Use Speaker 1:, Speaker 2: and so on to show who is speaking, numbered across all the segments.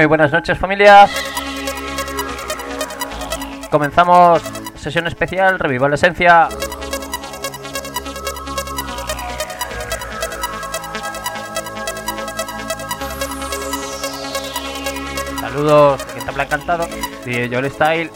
Speaker 1: Muy buenas noches familia. Comenzamos sesión especial, reviva la esencia. Saludos, que está encantado. DJ Joel Style.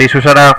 Speaker 2: Ortiz usará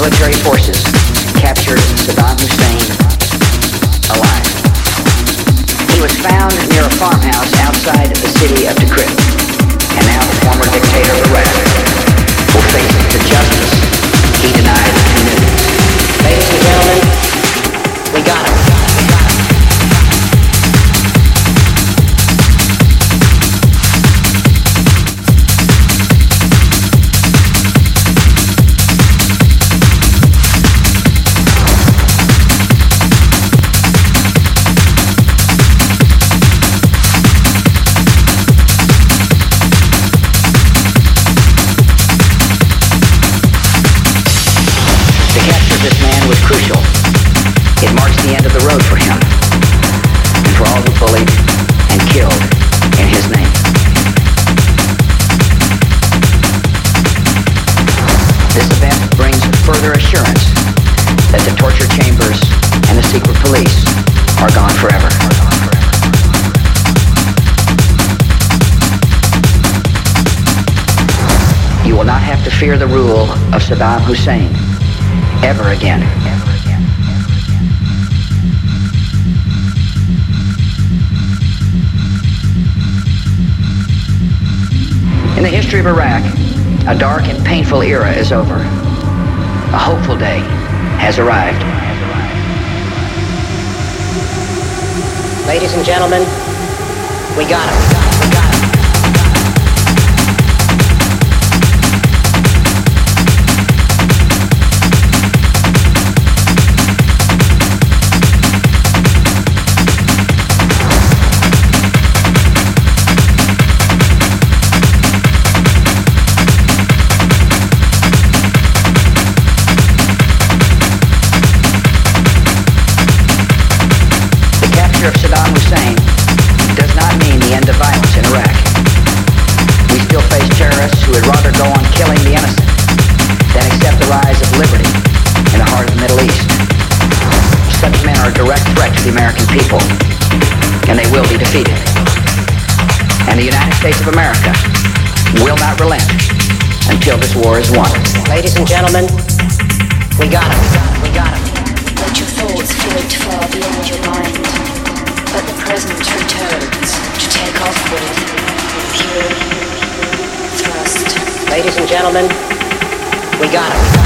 Speaker 3: military forces captured Saddam Hussein alive. He was found near a farmhouse outside the city of Tikrit, over. A hopeful day has arrived. Ladies and gentlemen, we got him. People, and they will be defeated. And the United States of America will not relent until this war is won. Ladies and gentlemen, we got him. We got him.
Speaker 4: Let your thoughts float far beyond your mind. Let the present returns to take off with pure thrust.
Speaker 3: Ladies and gentlemen, we got him.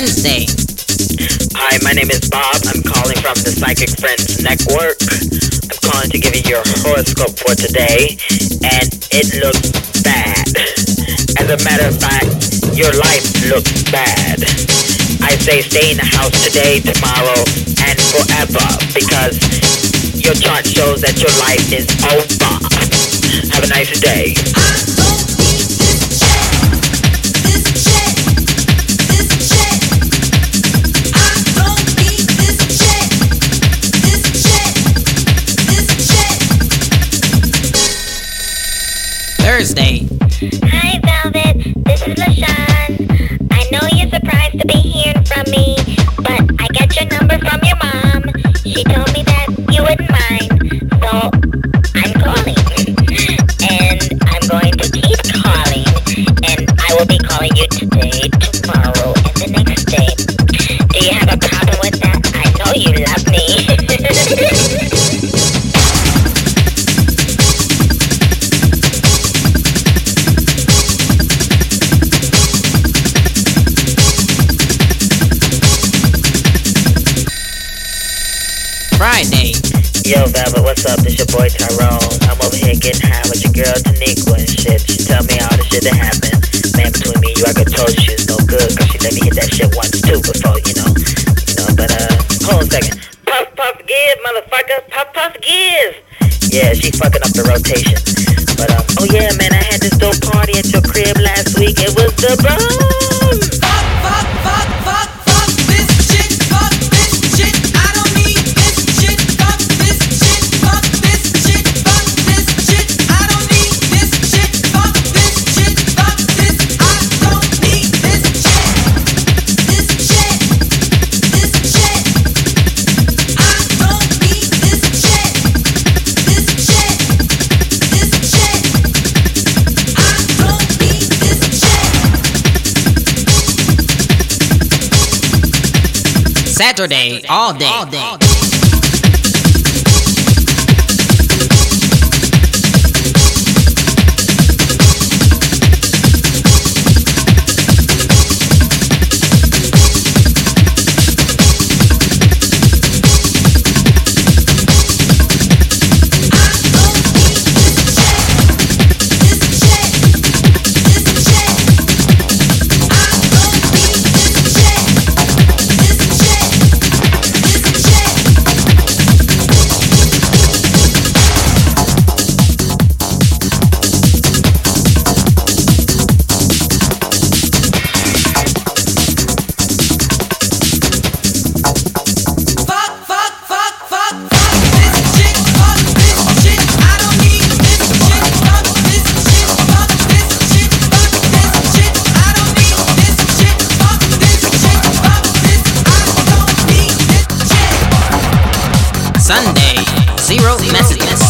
Speaker 5: Wednesday.
Speaker 6: Hi, my name is Bob. I'm calling from the Psychic Friends Network. I'm calling to give you your horoscope for today, and it looks bad. As a matter of fact, your life looks bad. I say stay in the house today, tomorrow, and forever, because your chart shows that your life is over. Have a nice day.
Speaker 7: To be hearing from me, but I got your number from your mom. She told
Speaker 5: Saturday. All day. All day. Messages.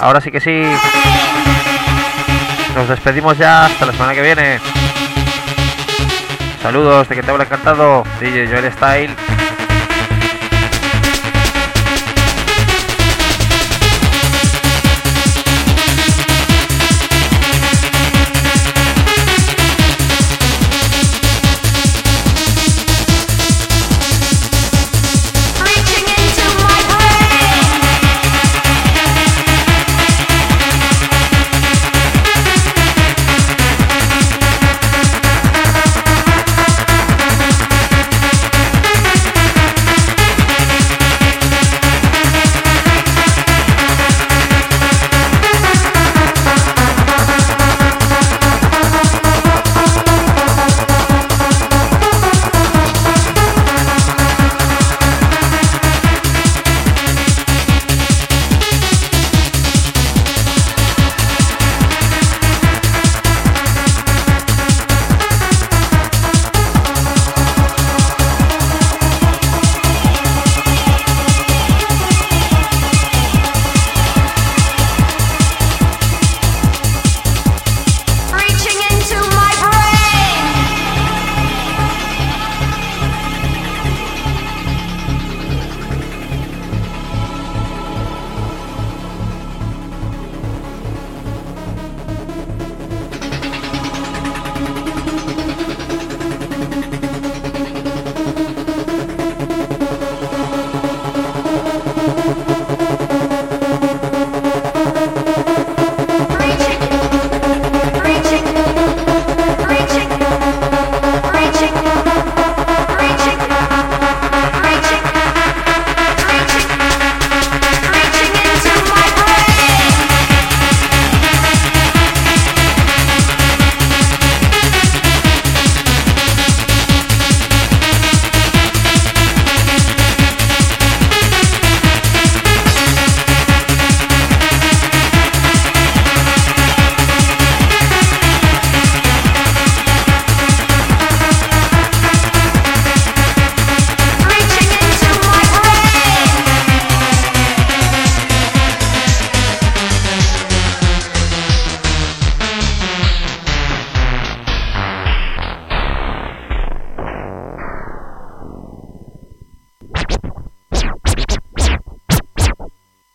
Speaker 1: Ahora sí que sí. Nos despedimos ya hasta la semana que viene. Saludos de que te habla encantado. DJ Joel Style.